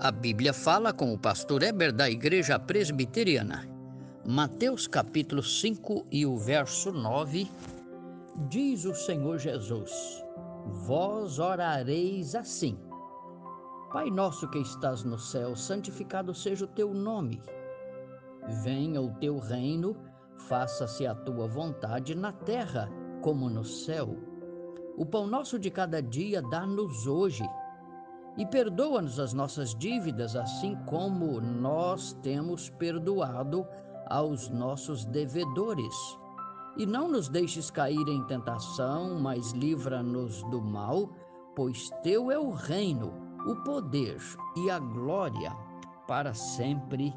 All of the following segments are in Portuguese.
A Bíblia fala com o pastor Eber da Igreja Presbiteriana. Mateus capítulo 5 e o verso 9 diz o Senhor Jesus: Vós orareis assim: Pai nosso que estás no céu, santificado seja o teu nome. Venha o teu reino, faça-se a tua vontade na terra como no céu. O pão nosso de cada dia dá-nos hoje e perdoa-nos as nossas dívidas, assim como nós temos perdoado aos nossos devedores. E não nos deixes cair em tentação, mas livra-nos do mal, pois teu é o reino, o poder e a glória para sempre.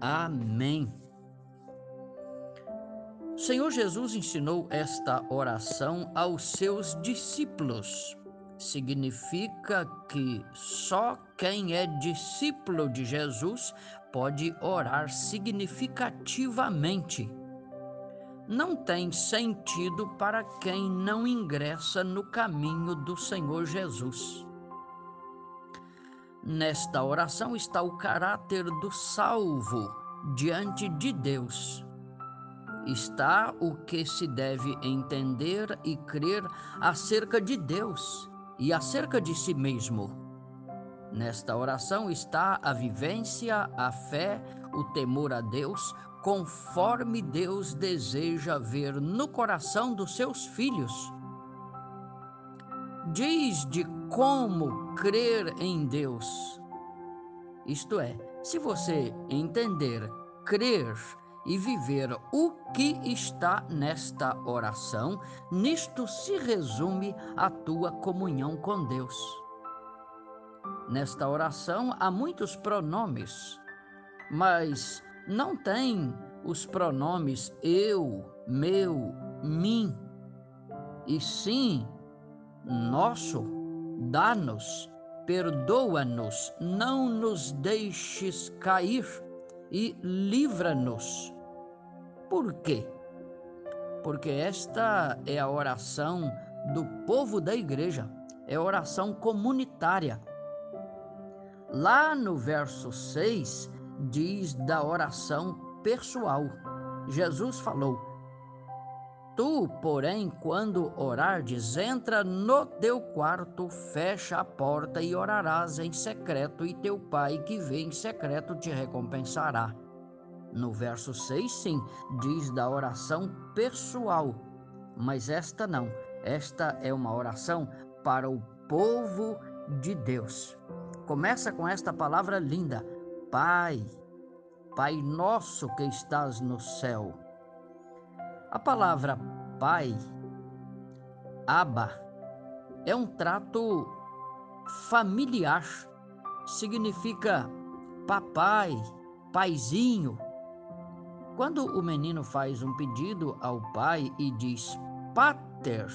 Amém. O Senhor Jesus ensinou esta oração aos seus discípulos significa que só quem é discípulo de Jesus pode orar significativamente. Não tem sentido para quem não ingressa no caminho do Senhor Jesus. Nesta oração está o caráter do salvo diante de Deus. Está o que se deve entender e crer acerca de Deus e acerca de si mesmo. Nesta oração está a vivência, a fé, o temor a Deus, conforme Deus deseja ver no coração dos seus filhos. Diz de como crer em Deus. Isto é, se você entender, crer e viver o que está nesta oração, nisto se resume a tua comunhão com Deus. Nesta oração há muitos pronomes, mas não tem os pronomes eu, meu, mim, e sim nosso, dá-nos, perdoa-nos, não nos deixes cair e livra-nos por quê? Porque esta é a oração do povo da igreja, é oração comunitária. Lá no verso 6 diz da oração pessoal. Jesus falou: Tu, porém, quando orardes, entra no teu quarto, fecha a porta e orarás em secreto, e teu pai que vê em secreto te recompensará. No verso 6, sim, diz da oração pessoal, mas esta não. Esta é uma oração para o povo de Deus. Começa com esta palavra linda: Pai, Pai nosso que estás no céu. A palavra Pai, Abba, é um trato familiar. Significa papai, paizinho, quando o menino faz um pedido ao pai e diz: Pater,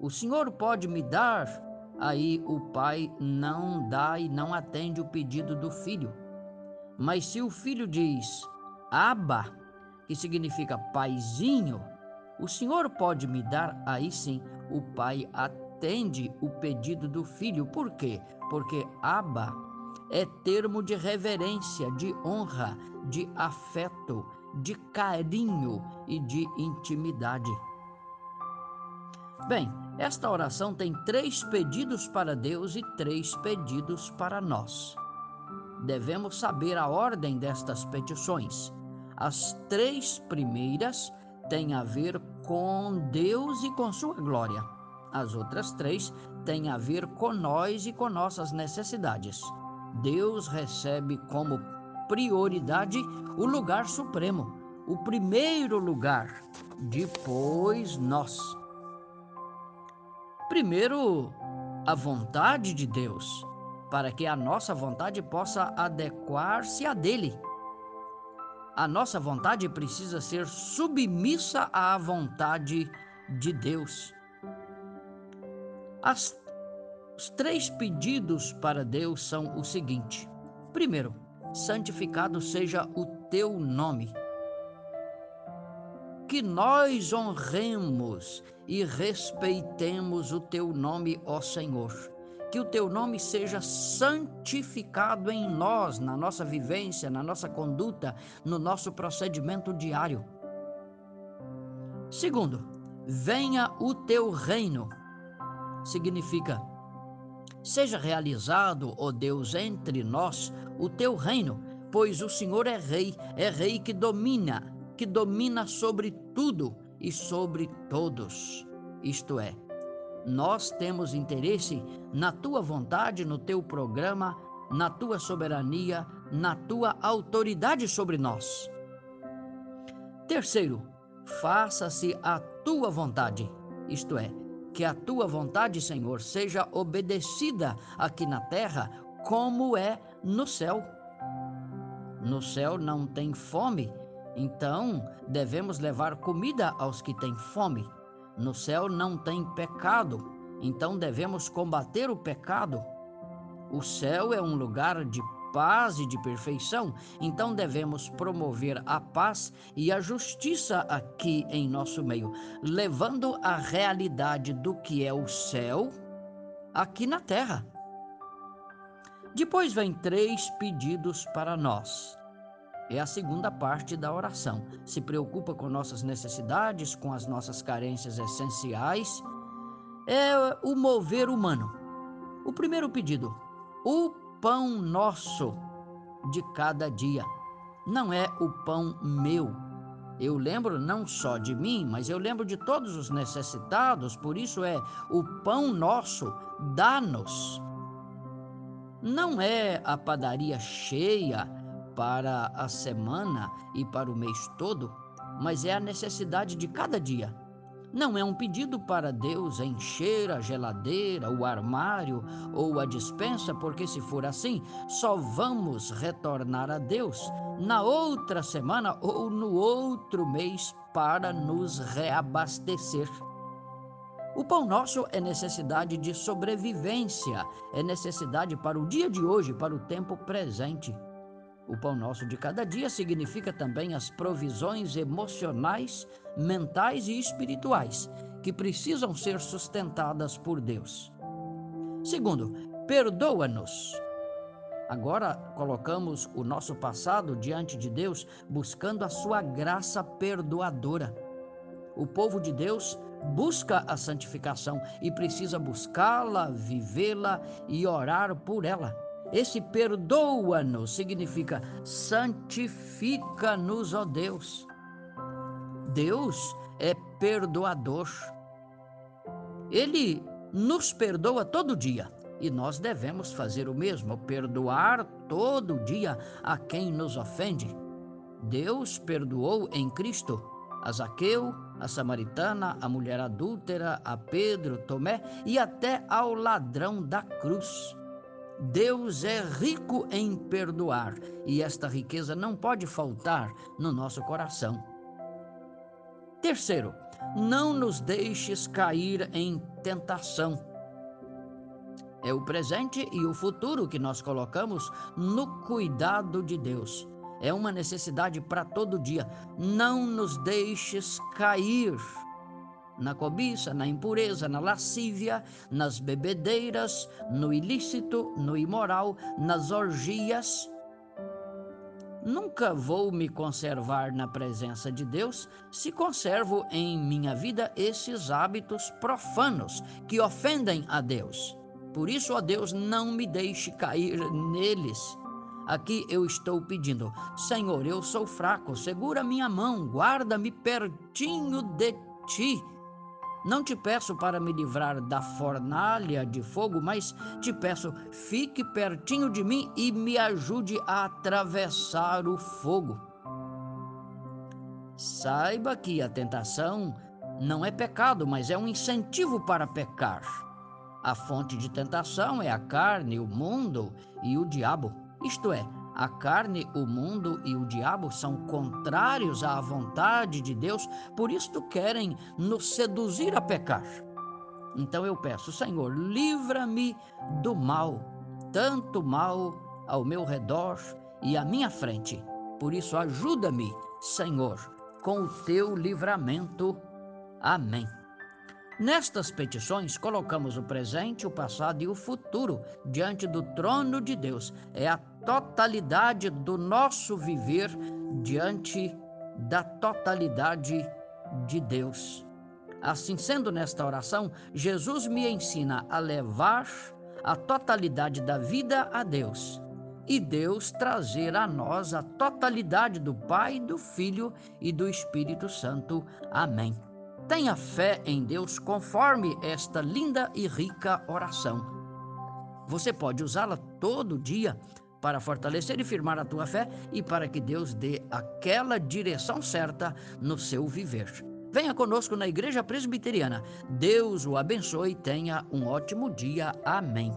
o senhor pode me dar? Aí o pai não dá e não atende o pedido do filho. Mas se o filho diz Abba, que significa paizinho, o senhor pode me dar? Aí sim o pai atende o pedido do filho. Por quê? Porque Abba é termo de reverência, de honra, de afeto, de carinho e de intimidade. Bem, esta oração tem três pedidos para Deus e três pedidos para nós. Devemos saber a ordem destas petições. As três primeiras têm a ver com Deus e com Sua glória. As outras três têm a ver com nós e com nossas necessidades. Deus recebe como prioridade o lugar supremo, o primeiro lugar, depois nós. Primeiro, a vontade de Deus, para que a nossa vontade possa adequar-se à dele. A nossa vontade precisa ser submissa à vontade de Deus. As os três pedidos para Deus são o seguinte: primeiro, santificado seja o teu nome. Que nós honremos e respeitemos o teu nome, ó Senhor. que o teu nome seja santificado em nós, na nossa vivência, na nossa conduta, no nosso procedimento diário. Segundo, venha o teu reino. Significa, seja realizado, ó Deus, entre nós o teu reino, pois o Senhor é rei, é rei que domina, que domina sobre tudo e sobre todos. Isto é, nós temos interesse na tua vontade, no teu programa, na tua soberania, na tua autoridade sobre nós. Terceiro, faça-se a tua vontade, isto é, que a tua vontade, Senhor, seja obedecida aqui na terra como é no céu. No céu não tem fome, então devemos levar comida aos que têm fome. No céu não tem pecado, então devemos combater o pecado. O céu é um lugar de paz e de perfeição, então devemos promover a paz e a justiça aqui em nosso meio, levando a realidade do que é o céu aqui na terra. Depois vem três pedidos para nós é a segunda parte da oração. Se preocupa com nossas necessidades, com as nossas carências essenciais. É o mover humano. O primeiro pedido: o pão nosso de cada dia. Não é o pão meu. Eu lembro não só de mim, mas eu lembro de todos os necessitados, por isso é o pão nosso, dá-nos. Não é a padaria cheia, para a semana e para o mês todo, mas é a necessidade de cada dia. Não é um pedido para Deus encher a geladeira, o armário ou a dispensa, porque se for assim, só vamos retornar a Deus na outra semana ou no outro mês para nos reabastecer. O pão nosso é necessidade de sobrevivência, é necessidade para o dia de hoje, para o tempo presente. O pão nosso de cada dia significa também as provisões emocionais, mentais e espirituais que precisam ser sustentadas por Deus. Segundo, perdoa-nos. Agora colocamos o nosso passado diante de Deus, buscando a sua graça perdoadora. O povo de Deus busca a santificação e precisa buscá-la, vivê-la e orar por ela. Esse perdoa-nos significa santifica-nos, ó Deus. Deus é perdoador. Ele nos perdoa todo dia e nós devemos fazer o mesmo, perdoar todo dia a quem nos ofende. Deus perdoou em Cristo a Zaqueu, a samaritana, a mulher adúltera, a Pedro, Tomé e até ao ladrão da cruz. Deus é rico em perdoar e esta riqueza não pode faltar no nosso coração. Terceiro, não nos deixes cair em tentação. É o presente e o futuro que nós colocamos no cuidado de Deus. É uma necessidade para todo dia. Não nos deixes cair na cobiça, na impureza, na lascívia, nas bebedeiras, no ilícito, no imoral, nas orgias. Nunca vou me conservar na presença de Deus se conservo em minha vida esses hábitos profanos que ofendem a Deus. Por isso, ó Deus, não me deixe cair neles. Aqui eu estou pedindo, Senhor, eu sou fraco, segura minha mão, guarda-me pertinho de ti não te peço para me livrar da fornalha de fogo, mas te peço, fique pertinho de mim e me ajude a atravessar o fogo. Saiba que a tentação não é pecado, mas é um incentivo para pecar. A fonte de tentação é a carne, o mundo e o diabo. Isto é, a carne, o mundo e o diabo são contrários à vontade de Deus, por isto querem nos seduzir a pecar. Então eu peço, Senhor, livra-me do mal, tanto mal ao meu redor e à minha frente. Por isso, ajuda-me, Senhor, com o teu livramento. Amém. Nestas petições, colocamos o presente, o passado e o futuro diante do trono de Deus. É a totalidade do nosso viver diante da totalidade de Deus. Assim sendo, nesta oração, Jesus me ensina a levar a totalidade da vida a Deus e Deus trazer a nós a totalidade do Pai, do Filho e do Espírito Santo. Amém. Tenha fé em Deus conforme esta linda e rica oração. Você pode usá-la todo dia para fortalecer e firmar a tua fé e para que Deus dê aquela direção certa no seu viver. Venha conosco na Igreja Presbiteriana. Deus o abençoe e tenha um ótimo dia. Amém.